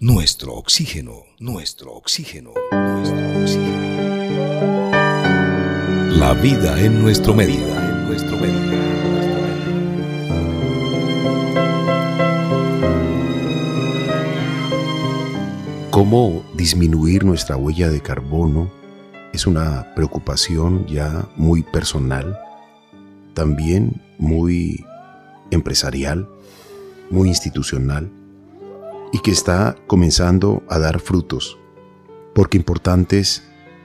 Nuestro oxígeno, nuestro oxígeno, nuestro oxígeno. La vida en nuestro medio, en nuestro medio. ¿Cómo disminuir nuestra huella de carbono? Es una preocupación ya muy personal, también muy empresarial, muy institucional y que está comenzando a dar frutos, porque importantes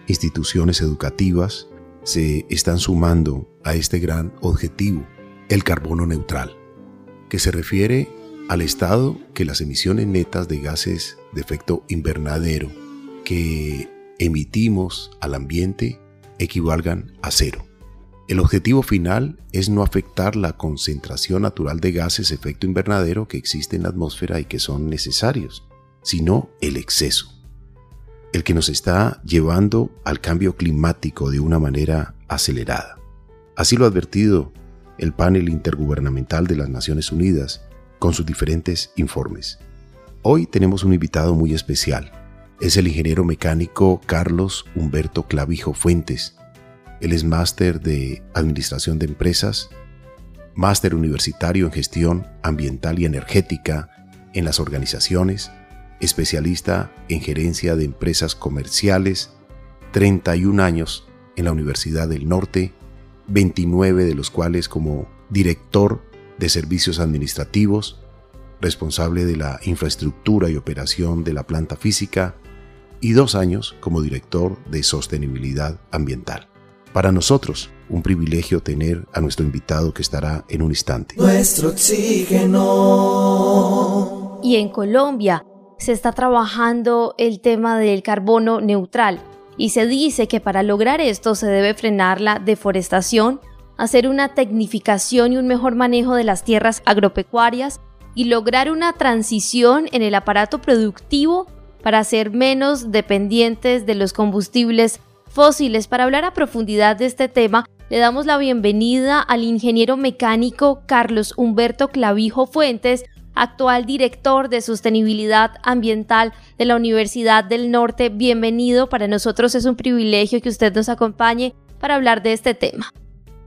instituciones educativas se están sumando a este gran objetivo, el carbono neutral, que se refiere al estado que las emisiones netas de gases de efecto invernadero que emitimos al ambiente equivalgan a cero. El objetivo final es no afectar la concentración natural de gases efecto invernadero que existe en la atmósfera y que son necesarios, sino el exceso, el que nos está llevando al cambio climático de una manera acelerada. Así lo ha advertido el panel intergubernamental de las Naciones Unidas con sus diferentes informes. Hoy tenemos un invitado muy especial. Es el ingeniero mecánico Carlos Humberto Clavijo Fuentes, él es máster de Administración de Empresas, máster universitario en Gestión Ambiental y Energética en las organizaciones, especialista en Gerencia de Empresas Comerciales, 31 años en la Universidad del Norte, 29 de los cuales como director de servicios administrativos, responsable de la infraestructura y operación de la planta física, y dos años como director de sostenibilidad ambiental. Para nosotros, un privilegio tener a nuestro invitado que estará en un instante. Nuestro oxígeno. Y en Colombia se está trabajando el tema del carbono neutral y se dice que para lograr esto se debe frenar la deforestación, hacer una tecnificación y un mejor manejo de las tierras agropecuarias y lograr una transición en el aparato productivo para ser menos dependientes de los combustibles fósiles. Para hablar a profundidad de este tema, le damos la bienvenida al ingeniero mecánico Carlos Humberto Clavijo Fuentes, actual director de sostenibilidad ambiental de la Universidad del Norte. Bienvenido, para nosotros es un privilegio que usted nos acompañe para hablar de este tema.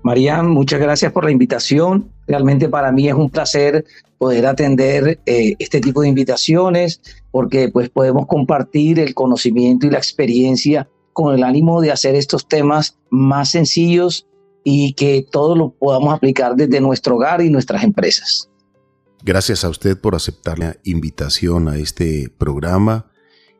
Marian, muchas gracias por la invitación. Realmente para mí es un placer poder atender eh, este tipo de invitaciones porque pues podemos compartir el conocimiento y la experiencia con el ánimo de hacer estos temas más sencillos y que todo lo podamos aplicar desde nuestro hogar y nuestras empresas. Gracias a usted por aceptar la invitación a este programa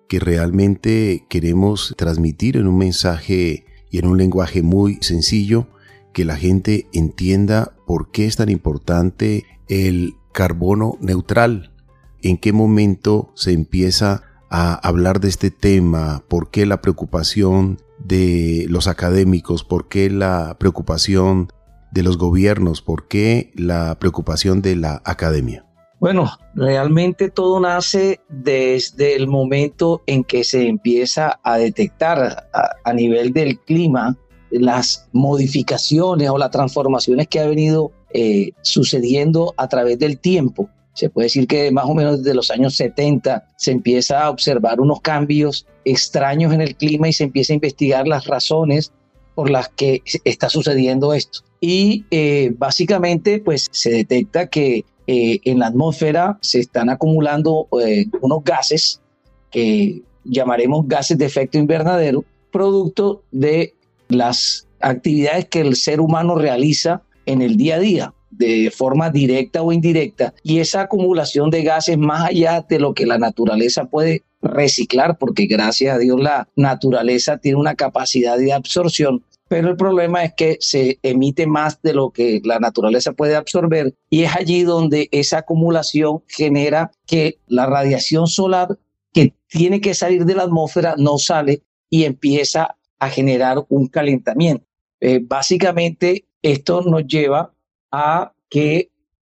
que realmente queremos transmitir en un mensaje y en un lenguaje muy sencillo que la gente entienda por qué es tan importante el carbono neutral, en qué momento se empieza a hablar de este tema? ¿Por qué la preocupación de los académicos? ¿Por qué la preocupación de los gobiernos? ¿Por qué la preocupación de la academia? Bueno, realmente todo nace desde el momento en que se empieza a detectar a, nivel del clima las modificaciones o las transformaciones que ha venido eh, sucediendo a través del tiempo se puede decir que más o menos desde los años 70 se empieza a observar unos cambios extraños en el clima y se empieza a investigar las razones por las que está sucediendo esto. Y eh, básicamente pues se detecta que eh, en la atmósfera se están acumulando eh, unos gases que llamaremos gases de efecto invernadero, producto de las actividades que el ser humano realiza en el día a día de forma directa o indirecta y esa acumulación de gases más allá de lo que la naturaleza puede reciclar, porque gracias a Dios la naturaleza tiene una capacidad de absorción, pero el problema es que se emite más de lo que la naturaleza puede absorber y es allí donde esa acumulación genera que la radiación solar que tiene que salir de la atmósfera no sale y empieza a generar un calentamiento. Eh, básicamente esto nos lleva a que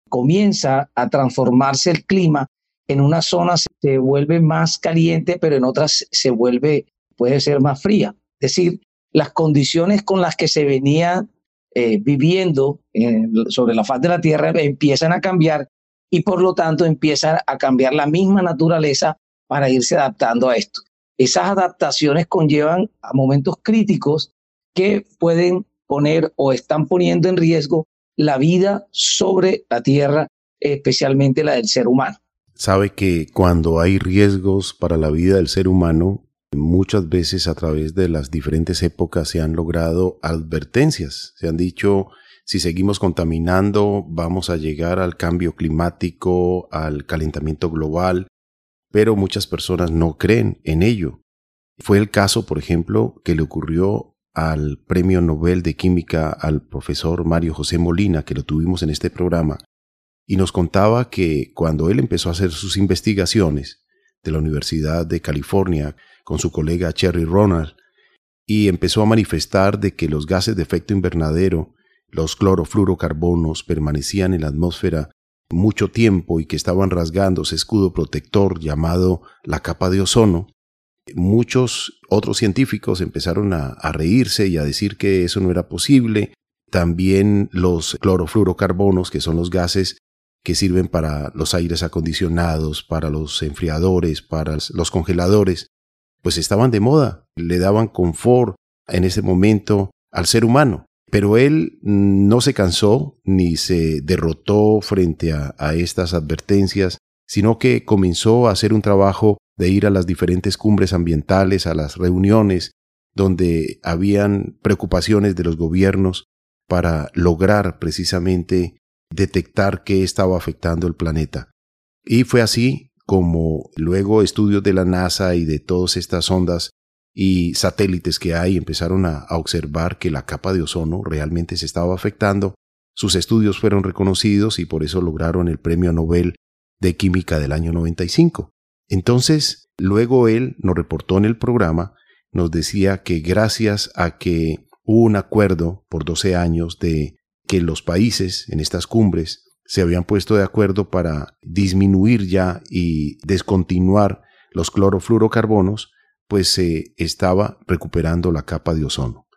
comienza a transformarse el clima. En una zona se vuelve más caliente, pero en otras se vuelve, puede ser más fría. Es decir, las condiciones con las que se venía eh, viviendo sobre la faz de la Tierra empiezan a cambiar y por lo tanto empieza a cambiar la misma naturaleza para irse adaptando a esto. Esas adaptaciones conllevan a momentos críticos que pueden poner o están poniendo en riesgo la vida sobre la Tierra, especialmente la del ser humano. Sabe que cuando hay riesgos para la vida del ser humano, muchas veces a través de las diferentes épocas se han logrado advertencias. Se han dicho, si seguimos contaminando, vamos a llegar al cambio climático, al calentamiento global, pero muchas personas no creen en ello. Fue el caso, por ejemplo, que le ocurrió al Premio Nobel de Química al profesor Mario José Molina, que lo tuvimos en este programa, y nos contaba que cuando él empezó a hacer sus investigaciones de la Universidad de California con su colega Cherry Ronald, y empezó a manifestar de que los gases de efecto invernadero, los clorofluorocarbonos, permanecían en la atmósfera mucho tiempo y que estaban rasgando ese escudo protector llamado la capa de ozono, muchos otros científicos empezaron a, reírse y a decir que eso no era posible. También los clorofluorocarbonos, que son los gases que sirven para los aires acondicionados, para los enfriadores, para los congeladores, pues estaban de moda, le daban confort en ese momento al ser humano. Pero él no se cansó ni se derrotó frente a, estas advertencias, sino que comenzó a hacer un trabajo de ir a las diferentes cumbres ambientales, a las reuniones donde habían preocupaciones de los gobiernos para lograr precisamente detectar qué estaba afectando el planeta. Y fue así como luego estudios de la NASA y de todas estas ondas y satélites que hay empezaron a, a, observar que la capa de ozono realmente se estaba afectando. Sus estudios fueron reconocidos y por eso lograron el Premio Nobel de Química del año 95. Entonces, luego él nos reportó en el programa, nos decía que gracias a que hubo un acuerdo por 12 años de que los países en estas cumbres se habían puesto de acuerdo para disminuir ya y descontinuar los clorofluorocarbonos, pues se estaba recuperando la capa de ozono.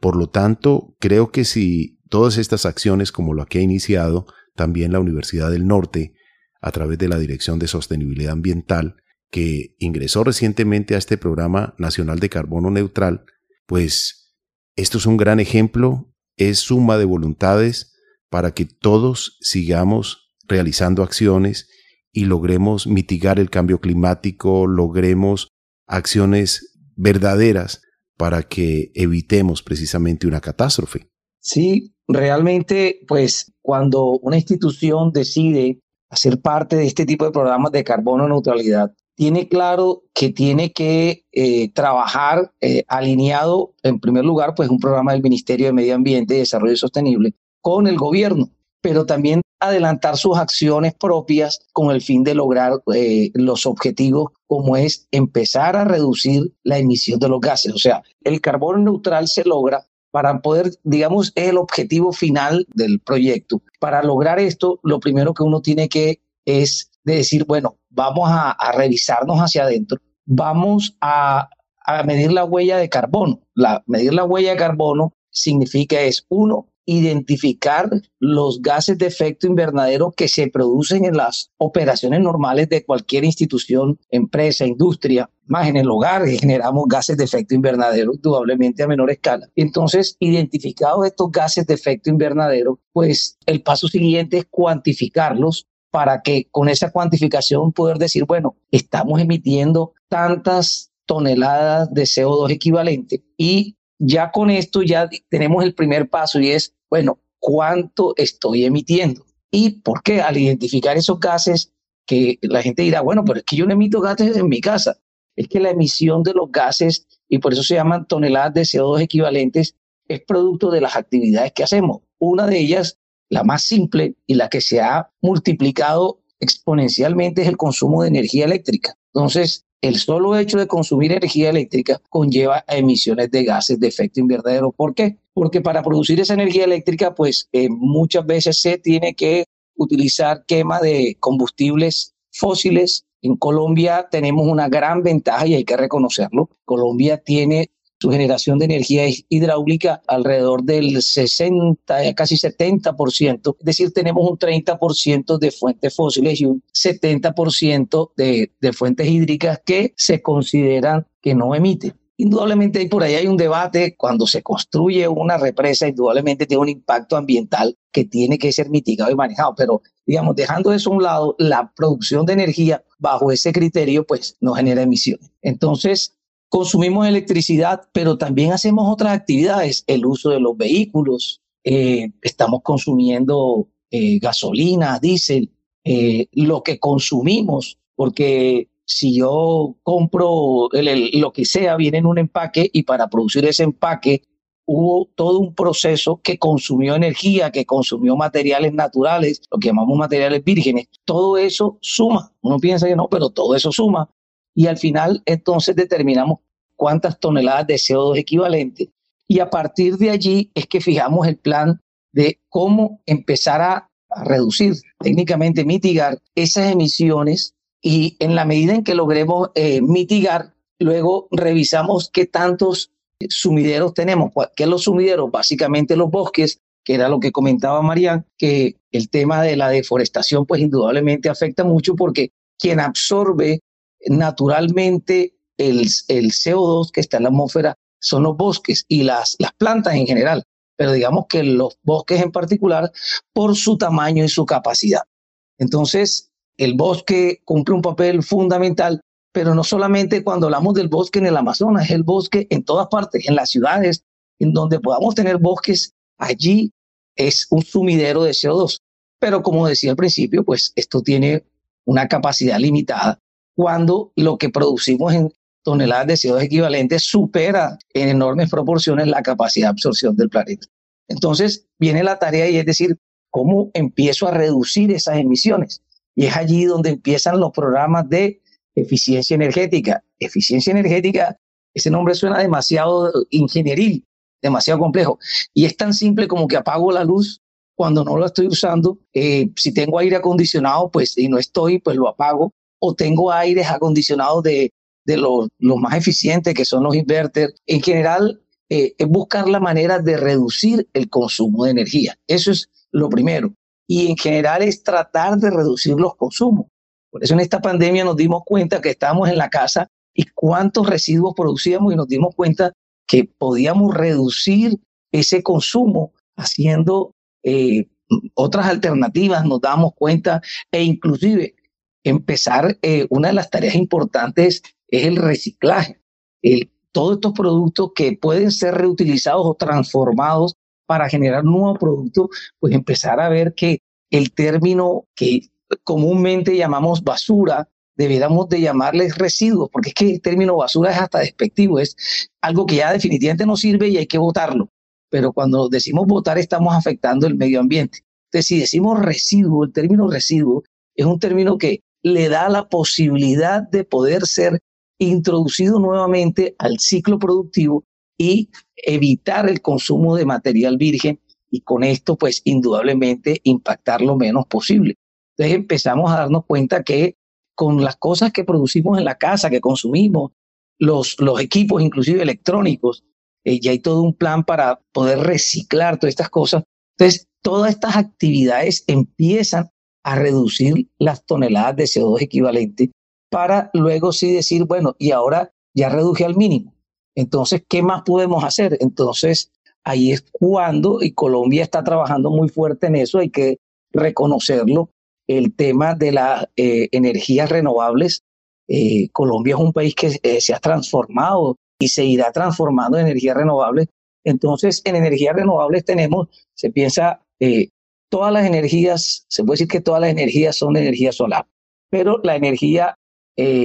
Por lo tanto, creo que si todas estas acciones como la que ha iniciado también la Universidad del Norte a través de la Dirección de Sostenibilidad Ambiental, que ingresó recientemente a este programa nacional de carbono neutral, pues esto es un gran ejemplo, es suma de voluntades para que todos sigamos realizando acciones y logremos mitigar el cambio climático, logremos acciones verdaderas para que evitemos precisamente una catástrofe. Sí, realmente, pues cuando una institución decide hacer parte de este tipo de programas de carbono neutralidad, tiene claro que tiene que eh, trabajar eh, alineado, en primer lugar, pues un programa del Ministerio de Medio Ambiente y Desarrollo Sostenible con el gobierno, pero también adelantar sus acciones propias con el fin de lograr eh, los objetivos como es empezar a reducir la emisión de los gases. O sea, el carbono neutral se logra para poder, digamos, es el objetivo final del proyecto. Para lograr esto, lo primero que uno tiene que es de decir, bueno, vamos a, revisarnos hacia adentro, vamos a, a, medir la huella de carbono. La, medir la huella de carbono significa es, uno, identificar los gases de efecto invernadero que se producen en las operaciones normales de cualquier institución, empresa, industria, más en el hogar generamos gases de efecto invernadero indudablemente a menor escala. Entonces, identificados estos gases de efecto invernadero, pues el paso siguiente es cuantificarlos para que con esa cuantificación poder decir, bueno, estamos emitiendo tantas toneladas de CO2 equivalente y ya con esto ya tenemos el primer paso y es bueno, ¿cuánto estoy emitiendo? ¿Y por qué? Al identificar esos gases, que la gente dirá, bueno, pero es que yo no emito gases en mi casa. Es que la emisión de los gases, y por eso se llaman toneladas de CO2 equivalentes, es producto de las actividades que hacemos. Una de ellas, la más simple y la que se ha multiplicado exponencialmente, es el consumo de energía eléctrica. Entonces, el solo hecho de consumir energía eléctrica conlleva emisiones de gases de efecto invernadero. ¿Por qué? Porque para producir esa energía eléctrica, pues eh, muchas veces se tiene que utilizar quema de combustibles fósiles. En Colombia tenemos una gran ventaja y hay que reconocerlo. Colombia tiene su generación de energía hidráulica alrededor del 60, casi 70%, es decir, tenemos un 30% de fuentes fósiles y un 70% de, de fuentes hídricas que se consideran que no emiten. Indudablemente por ahí hay un debate cuando se construye una represa, indudablemente tiene un impacto ambiental que tiene que ser mitigado y manejado, pero digamos, dejando eso a un lado, la producción de energía bajo ese criterio pues no genera emisiones. Entonces, consumimos electricidad, pero también hacemos otras actividades, el uso de los vehículos, eh, estamos consumiendo eh, gasolina, diésel, eh, lo que consumimos, porque si yo compro lo que sea, viene en un empaque y para producir ese empaque hubo todo un proceso que consumió energía, que consumió materiales naturales, lo que llamamos materiales vírgenes. Todo eso suma. Uno piensa que no, pero todo eso suma. Y al final entonces determinamos cuántas toneladas de CO2 equivalente. Y a partir de allí es que fijamos el plan de cómo empezar a, reducir, técnicamente mitigar esas emisiones y en la medida en que logremos eh, mitigar, luego revisamos qué tantos sumideros tenemos. ¿Qué los sumideros? Básicamente los bosques, que era lo que comentaba Marian, que el tema de la deforestación pues indudablemente afecta mucho porque quien absorbe naturalmente el, el CO2 que está en la atmósfera son los bosques y las, las plantas en general, pero digamos que los bosques en particular por su tamaño y su capacidad. Entonces, el bosque cumple un papel fundamental, pero no solamente cuando hablamos del bosque en el Amazonas, es el bosque en todas partes, en las ciudades, en donde podamos tener bosques, allí es un sumidero de CO2. Pero como decía al principio, pues esto tiene una capacidad limitada cuando lo que producimos en toneladas de CO2 equivalentes supera en enormes proporciones la capacidad de absorción del planeta. Entonces viene la tarea y es decir, ¿cómo empiezo a reducir esas emisiones? Y es allí donde empiezan los programas de eficiencia energética. Eficiencia energética, ese nombre suena demasiado ingenieril, demasiado complejo. Y es tan simple como que apago la luz cuando no la estoy usando. Eh, si tengo aire acondicionado, pues y no estoy, pues lo apago. O tengo aires acondicionados de, de los, más eficientes, que son los inverters. En general, eh, es buscar la manera de reducir el consumo de energía. Eso es lo primero y en general es tratar de reducir los consumos. Por eso en esta pandemia nos dimos cuenta que estábamos en la casa y cuántos residuos producíamos y nos dimos cuenta que podíamos reducir ese consumo haciendo eh, otras alternativas, nos damos cuenta e inclusive empezar, eh, una de las tareas importantes es el reciclaje. El, todos estos productos que pueden ser reutilizados o transformados para generar nuevos productos, pues empezar a ver que el término que comúnmente llamamos basura, deberíamos de llamarles residuos, porque es que el término basura es hasta despectivo, es algo que ya definitivamente no sirve y hay que votarlo. Pero cuando decimos votar estamos afectando el medio ambiente. Entonces, si decimos residuo, el término residuo es un término que le da la posibilidad de poder ser introducido nuevamente al ciclo productivo y evitar el consumo de material virgen y con esto pues indudablemente impactar lo menos posible. Entonces empezamos a darnos cuenta que con las cosas que producimos en la casa, que consumimos, los, los equipos inclusive electrónicos, eh, ya hay todo un plan para poder reciclar todas estas cosas. Entonces, todas estas actividades empiezan a reducir las toneladas de CO2 equivalente para luego sí decir, bueno, y ahora ya reduje al mínimo. Entonces, ¿qué más podemos hacer? Entonces, ahí es cuando, y Colombia está trabajando muy fuerte en eso, hay que reconocerlo, el tema de las eh, energías renovables. Eh, Colombia es un país que eh, se ha transformado y se irá transformando en energías renovables. Entonces, en energías renovables tenemos, se piensa, todas las energías, se puede decir que todas las energías son energía solar, pero la energía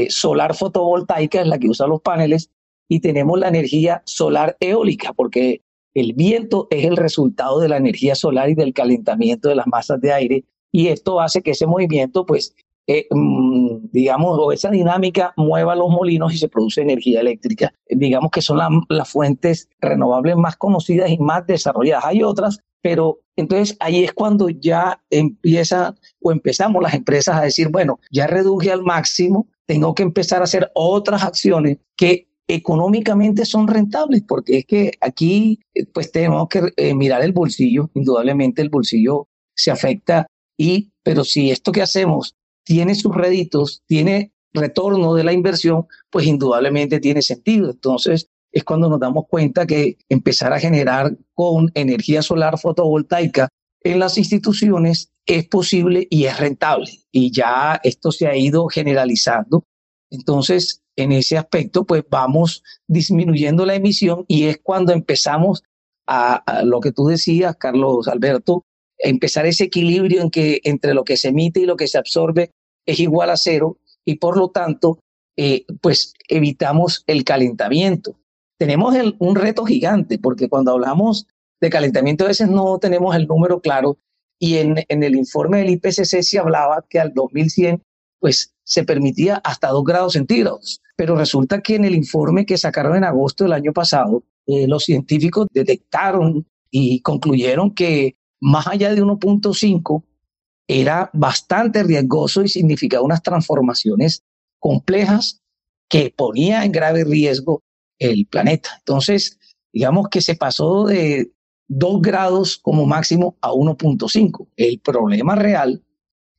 solar fotovoltaica es la que usa los paneles y tenemos la energía solar eólica, porque el viento es el resultado de la energía solar y del calentamiento de las masas de aire, y esto hace que ese movimiento, pues, eh, mm, digamos, o esa dinámica mueva los molinos y se produce energía eléctrica. Digamos que son las fuentes renovables más conocidas y más desarrolladas. Hay otras, pero entonces ahí es cuando ya empieza o empezamos las empresas a decir, bueno, ya reduje al máximo, tengo que empezar a hacer otras acciones que económicamente son rentables, porque es que aquí eh, pues tenemos que eh, mirar el bolsillo, indudablemente el bolsillo se afecta, y, pero si esto que hacemos tiene sus réditos, tiene retorno de la inversión, pues indudablemente tiene sentido. Entonces es cuando nos damos cuenta que empezar a generar con energía solar fotovoltaica en las instituciones es posible y es rentable. Y ya esto se ha ido generalizando. Entonces, en ese aspecto, pues vamos disminuyendo la emisión y es cuando empezamos a, lo que tú decías, Carlos Alberto, empezar ese equilibrio en que entre lo que se emite y lo que se absorbe es igual a cero y por lo tanto, eh, pues evitamos el calentamiento. Tenemos un reto gigante porque cuando hablamos de calentamiento a veces no tenemos el número claro y en, el informe del IPCC se hablaba que al 2100 pues se permitía hasta 2 grados centígrados. Pero resulta que en el informe que sacaron en agosto del año pasado, eh, los científicos detectaron y concluyeron que más allá de 1.5 era bastante riesgoso y significaba unas transformaciones complejas que ponía en grave riesgo el planeta. Entonces, digamos que se pasó de 2 grados como máximo a 1.5. El problema real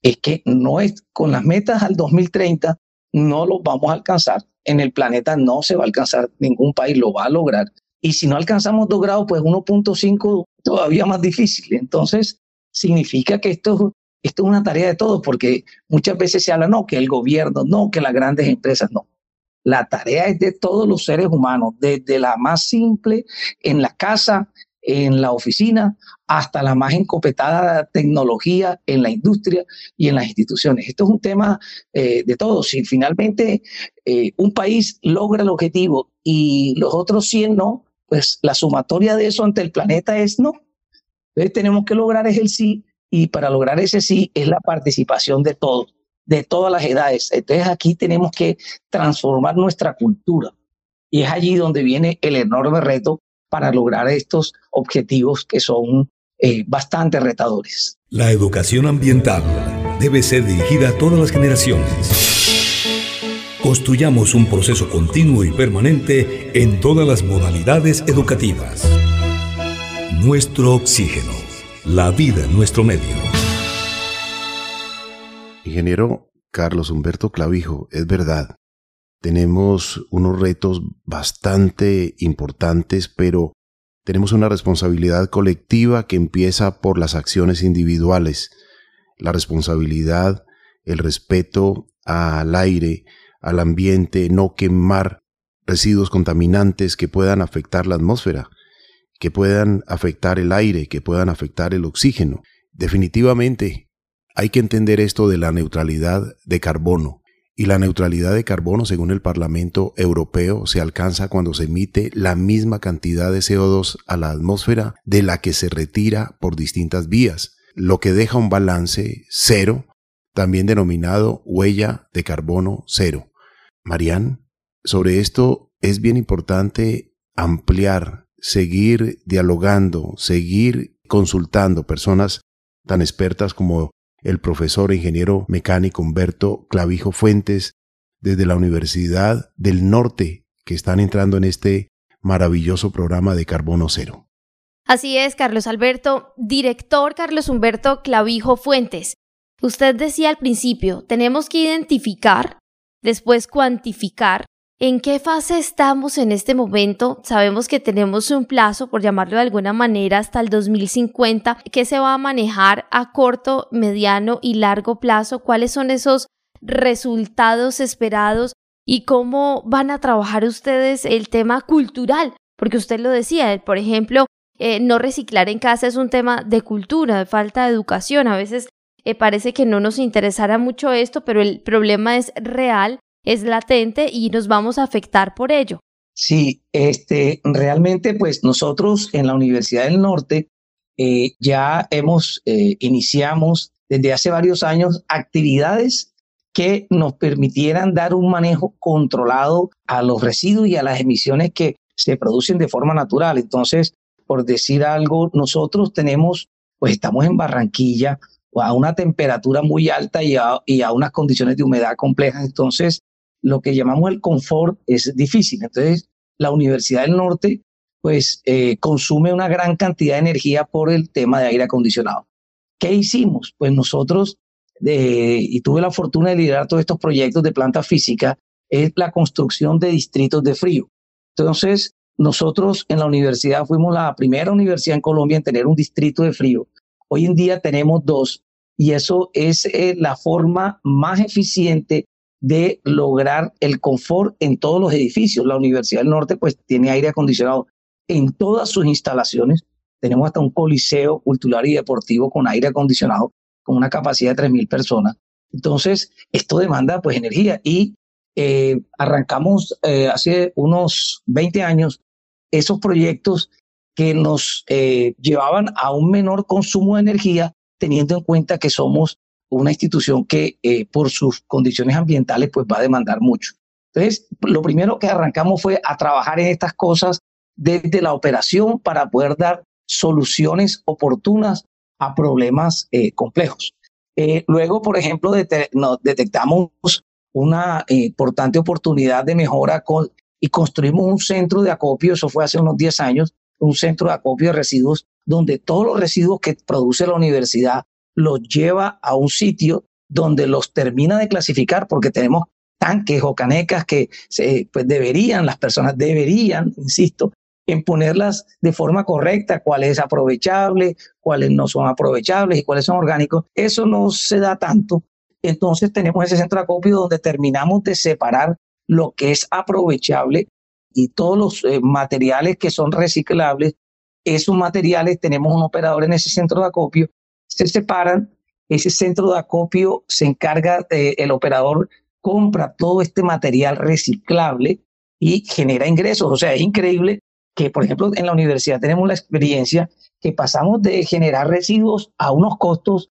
es que no es con las metas al 2030 no lo vamos a alcanzar. En el planeta no se va a alcanzar, ningún país lo va a lograr. Y si no alcanzamos 2 grados, pues 1.5 todavía más difícil. Entonces, significa que esto, esto es una tarea de todos, porque muchas veces se habla, no, que el gobierno, no, que las grandes empresas, no. La tarea es de todos los seres humanos, desde la más simple en la casa, en la oficina, hasta la más encopetada tecnología en la industria y en las instituciones. Esto es un tema eh, de todos. Si finalmente eh, un país logra el objetivo y los otros 100 no, pues la sumatoria de eso ante el planeta es no. Entonces tenemos que lograr es el sí y para lograr ese sí es la participación de todos de todas las edades. Entonces aquí tenemos que transformar nuestra cultura y es allí donde viene el enorme reto para lograr estos objetivos que son eh, bastante retadores. La educación ambiental debe ser dirigida a todas las generaciones. Construyamos un proceso continuo y permanente en todas las modalidades educativas. Nuestro oxígeno, la vida en nuestro medio. Ingeniero Carlos Humberto Clavijo, es verdad, tenemos unos retos bastante importantes, pero tenemos una responsabilidad colectiva que empieza por las acciones individuales, la responsabilidad, el respeto al aire, al ambiente, no quemar residuos contaminantes que puedan afectar la atmósfera, que puedan afectar el aire, que puedan afectar el oxígeno. Definitivamente, hay que entender esto de la neutralidad de carbono. Y la neutralidad de carbono, según el Parlamento Europeo, se alcanza cuando se emite la misma cantidad de CO2 a la atmósfera de la que se retira por distintas vías, lo que deja un balance cero, también denominado huella de carbono cero. Marian, sobre esto es bien importante ampliar, seguir dialogando, seguir consultando personas tan expertas como el profesor e ingeniero mecánico Humberto Clavijo Fuentes desde la Universidad del Norte que están entrando en este maravilloso programa de Carbono Cero. Así es, Carlos Alberto, director Carlos Humberto Clavijo Fuentes. Usted decía al principio, tenemos que identificar, después cuantificar ¿En qué fase estamos en este momento? Sabemos que tenemos un plazo, por llamarlo de alguna manera, hasta el 2050. ¿Qué se va a manejar a corto, mediano y largo plazo? ¿Cuáles son esos resultados esperados? ¿Y cómo van a trabajar ustedes el tema cultural? Porque usted lo decía, por ejemplo, eh, no reciclar en casa es un tema de cultura, de falta de educación. A veces eh, parece que no nos interesará mucho esto, pero el problema es real es latente y nos vamos a afectar por ello. Sí, este, realmente pues nosotros en la Universidad del Norte eh, ya hemos, eh, iniciamos desde hace varios años actividades que nos permitieran dar un manejo controlado a los residuos y a las emisiones que se producen de forma natural. Entonces, por decir algo, nosotros tenemos, pues estamos en Barranquilla a una temperatura muy alta y a, y a unas condiciones de humedad complejas. Entonces, lo que llamamos el confort es difícil. Entonces, la Universidad del Norte pues eh, consume una gran cantidad de energía por el tema de aire acondicionado. ¿Qué hicimos? Pues nosotros, y tuve la fortuna de liderar todos estos proyectos de planta física, es la construcción de distritos de frío. Entonces, nosotros en la universidad fuimos la primera universidad en Colombia en tener un distrito de frío. Hoy en día tenemos dos y eso es eh, la forma más eficiente de lograr el confort en todos los edificios. La Universidad del Norte pues tiene aire acondicionado en todas sus instalaciones. Tenemos hasta un coliseo cultural y deportivo con aire acondicionado, con una capacidad de 3.000 personas. Entonces, esto demanda pues energía y eh, arrancamos eh, hace unos 20 años esos proyectos que nos eh, llevaban a un menor consumo de energía, teniendo en cuenta que somos una institución que por sus condiciones ambientales pues va a demandar mucho. Entonces, lo primero que arrancamos fue a trabajar en estas cosas desde la operación para poder dar soluciones oportunas a problemas eh, complejos. Eh, luego, por ejemplo, detectamos una importante oportunidad de mejora y construimos un centro de acopio, eso fue hace unos 10 años, un centro de acopio de residuos donde todos los residuos que produce la universidad los lleva a un sitio donde los termina de clasificar porque tenemos tanques o canecas que se, pues deberían, las personas deberían, insisto, en ponerlas de forma correcta, cuál es aprovechable, cuáles no son aprovechables y cuáles son orgánicos. Eso no se da tanto. Entonces tenemos ese centro de acopio donde terminamos de separar lo que es aprovechable y todos los eh, materiales que son reciclables. Esos materiales tenemos un operador en ese centro de acopio, se separan, ese centro de acopio se encarga, el operador compra todo este material reciclable y genera ingresos. O sea, es increíble que, por ejemplo, en la universidad tenemos la experiencia que pasamos de generar residuos a unos costos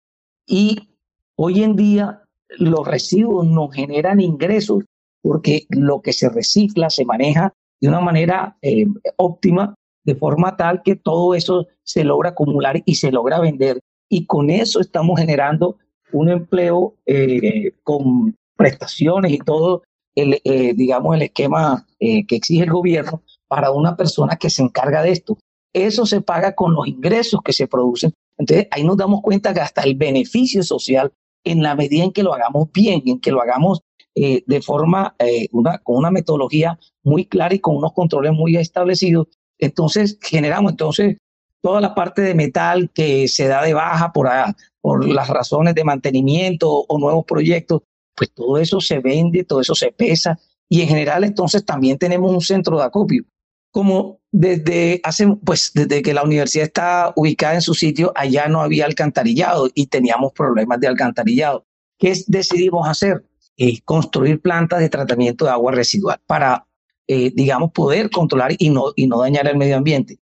y hoy en día los residuos nos generan ingresos porque lo que se recicla se maneja de una manera eh, óptima, de forma tal que todo eso se logra acumular y se logra vender. Y con eso estamos generando un empleo eh, con prestaciones y todo, el, eh, digamos, el esquema que exige el gobierno para una persona que se encarga de esto. Eso se paga con los ingresos que se producen. Entonces ahí nos damos cuenta que hasta el beneficio social, en la medida en que lo hagamos bien, en que lo hagamos eh, de forma, eh, una, con una metodología muy clara y con unos controles muy establecidos, entonces generamos entonces toda la parte de metal que se da de baja por, por las razones de mantenimiento o nuevos proyectos, pues todo eso se vende, todo eso se pesa y en general entonces también tenemos un centro de acopio como desde hace, pues desde que la universidad está ubicada en su sitio, allá no había alcantarillado y teníamos problemas de alcantarillado. ¿Qué decidimos hacer? Eh, construir plantas de tratamiento de agua residual para, eh, digamos, poder controlar y no, y no dañar el medio ambiente.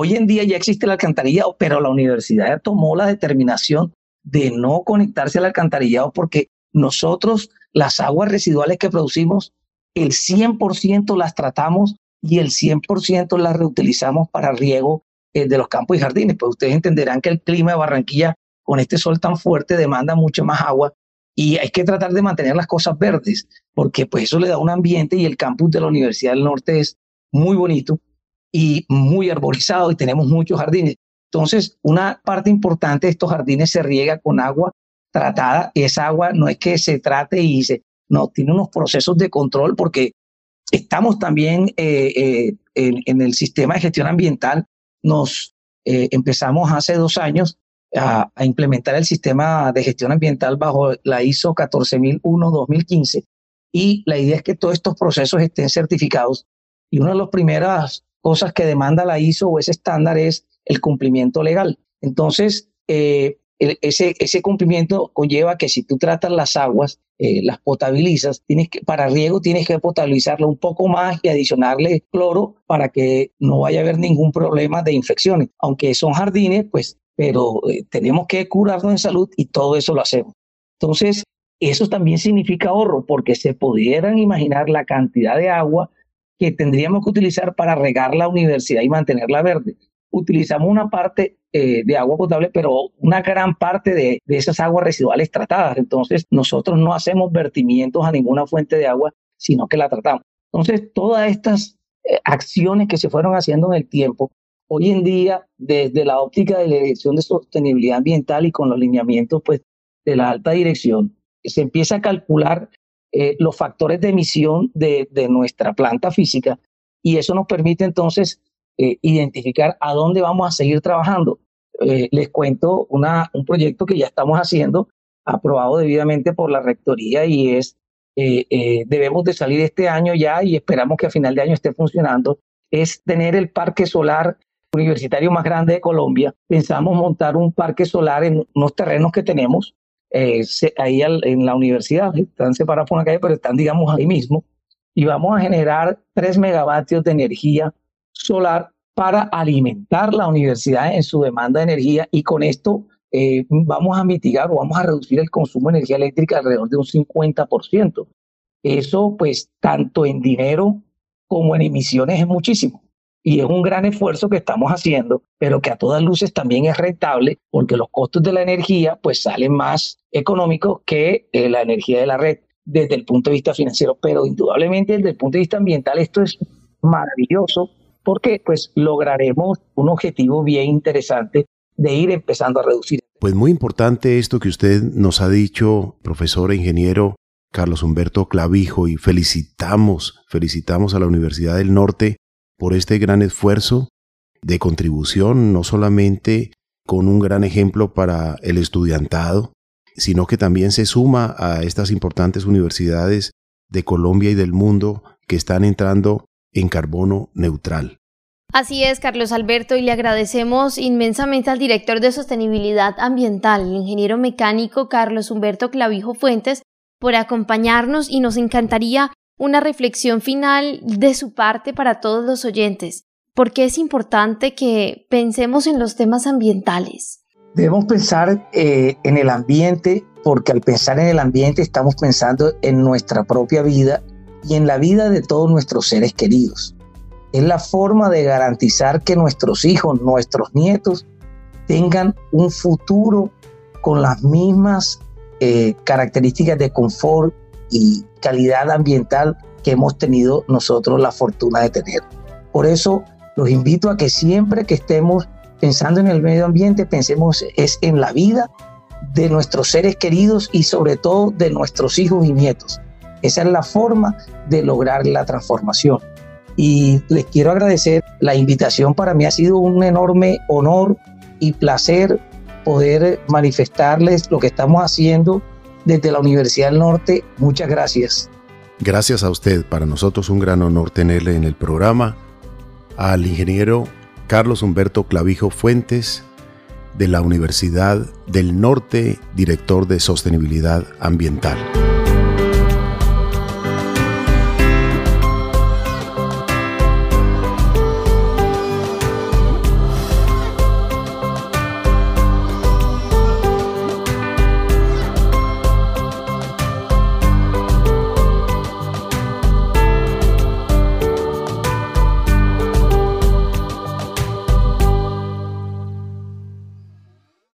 Hoy en día ya existe el alcantarillado, pero la universidad tomó la determinación de no conectarse al alcantarillado porque nosotros las aguas residuales que producimos, el 100% las tratamos y el 100% la reutilizamos para riego eh, de los campos y jardines. Pues ustedes entenderán que el clima de Barranquilla con este sol tan fuerte demanda mucho más agua y hay que tratar de mantener las cosas verdes porque pues eso le da un ambiente y el campus de la Universidad del Norte es muy bonito y muy arborizado y tenemos muchos jardines. Entonces, una parte importante de estos jardines se riega con agua tratada. Esa agua no es que se trate y se, no, tiene unos procesos de control porque Estamos también eh, eh, en, el sistema de gestión ambiental. Nos eh, empezamos hace dos años a, implementar el sistema de gestión ambiental bajo la ISO 14001-2015 y la idea es que todos estos procesos estén certificados. Y una de las primeras cosas que demanda la ISO o ese estándar es el cumplimiento legal. Entonces, ese, ese cumplimiento conlleva que si tú tratas las aguas, eh, las potabilizas, tienes que, para riego tienes que potabilizarlo un poco más y adicionarle cloro para que no vaya a haber ningún problema de infecciones. Aunque son jardines, pues, pero eh, tenemos que curarnos en salud y todo eso lo hacemos. Entonces, eso también significa ahorro, porque se pudieran imaginar la cantidad de agua que tendríamos que utilizar para regar la universidad y mantenerla verde utilizamos una parte eh, de agua potable, pero una gran parte de, esas aguas residuales tratadas. Entonces, nosotros no hacemos vertimientos a ninguna fuente de agua, sino que la tratamos. Entonces, todas estas eh, acciones que se fueron haciendo en el tiempo, hoy en día, desde la óptica de la Dirección de Sostenibilidad Ambiental y con los lineamientos pues, de la alta dirección, se empieza a calcular eh, los factores de emisión de, de, nuestra planta física y eso nos permite entonces eh, identificar a dónde vamos a seguir trabajando. les cuento una, un proyecto que ya estamos haciendo, aprobado debidamente por la Rectoría y es eh, eh, debemos de salir este año ya y esperamos que a final de año esté funcionando, es tener el parque solar universitario más grande de Colombia. Pensamos montar un parque solar en unos terrenos que tenemos eh, ahí en la universidad, están separados por una calle, pero están, digamos, ahí mismo, y vamos a generar 3 megavatios de energía solar para alimentar la universidad en su demanda de energía y con esto eh, vamos a mitigar o vamos a reducir el consumo de energía eléctrica alrededor de un 50%. Eso, pues, tanto en dinero como en emisiones es muchísimo. Y es un gran esfuerzo que estamos haciendo, pero que a todas luces también es rentable porque los costos de la energía pues salen más económicos que eh, la energía de la red desde el punto de vista financiero. Pero indudablemente desde el punto de vista ambiental esto es maravilloso porque pues lograremos un objetivo bien interesante de ir empezando a reducir. Pues muy importante esto que usted nos ha dicho, profesor e ingeniero Carlos Humberto Clavijo, y felicitamos, felicitamos a la Universidad del Norte por este gran esfuerzo de contribución, no solamente con un gran ejemplo para el estudiantado, sino que también se suma a estas importantes universidades de Colombia y del mundo que están entrando en carbono neutral. Así es, Carlos Alberto, y le agradecemos inmensamente al director de Sostenibilidad Ambiental, el ingeniero mecánico Carlos Humberto Clavijo Fuentes, por acompañarnos y nos encantaría una reflexión final de su parte para todos los oyentes. ¿Por qué es importante que pensemos en los temas ambientales? Debemos pensar eh, en el ambiente porque al pensar en el ambiente estamos pensando en nuestra propia vida y en la vida de todos nuestros seres queridos es la forma de garantizar que nuestros hijos, nuestros nietos, tengan un futuro con las mismas eh, características de confort y calidad ambiental que hemos tenido nosotros la fortuna de tener. Por eso los invito a que siempre que estemos pensando en el medio ambiente, pensemos es en la vida de nuestros seres queridos y sobre todo de nuestros hijos y nietos. Esa es la forma de lograr la transformación y les quiero agradecer la invitación. Para mí ha sido un enorme honor y placer poder manifestarles lo que estamos haciendo desde la Universidad del Norte. Muchas gracias. Gracias a usted. Para nosotros un gran honor tenerle en el programa. Al ingeniero Carlos Humberto Clavijo Fuentes de la Universidad del Norte, director de Sostenibilidad Ambiental.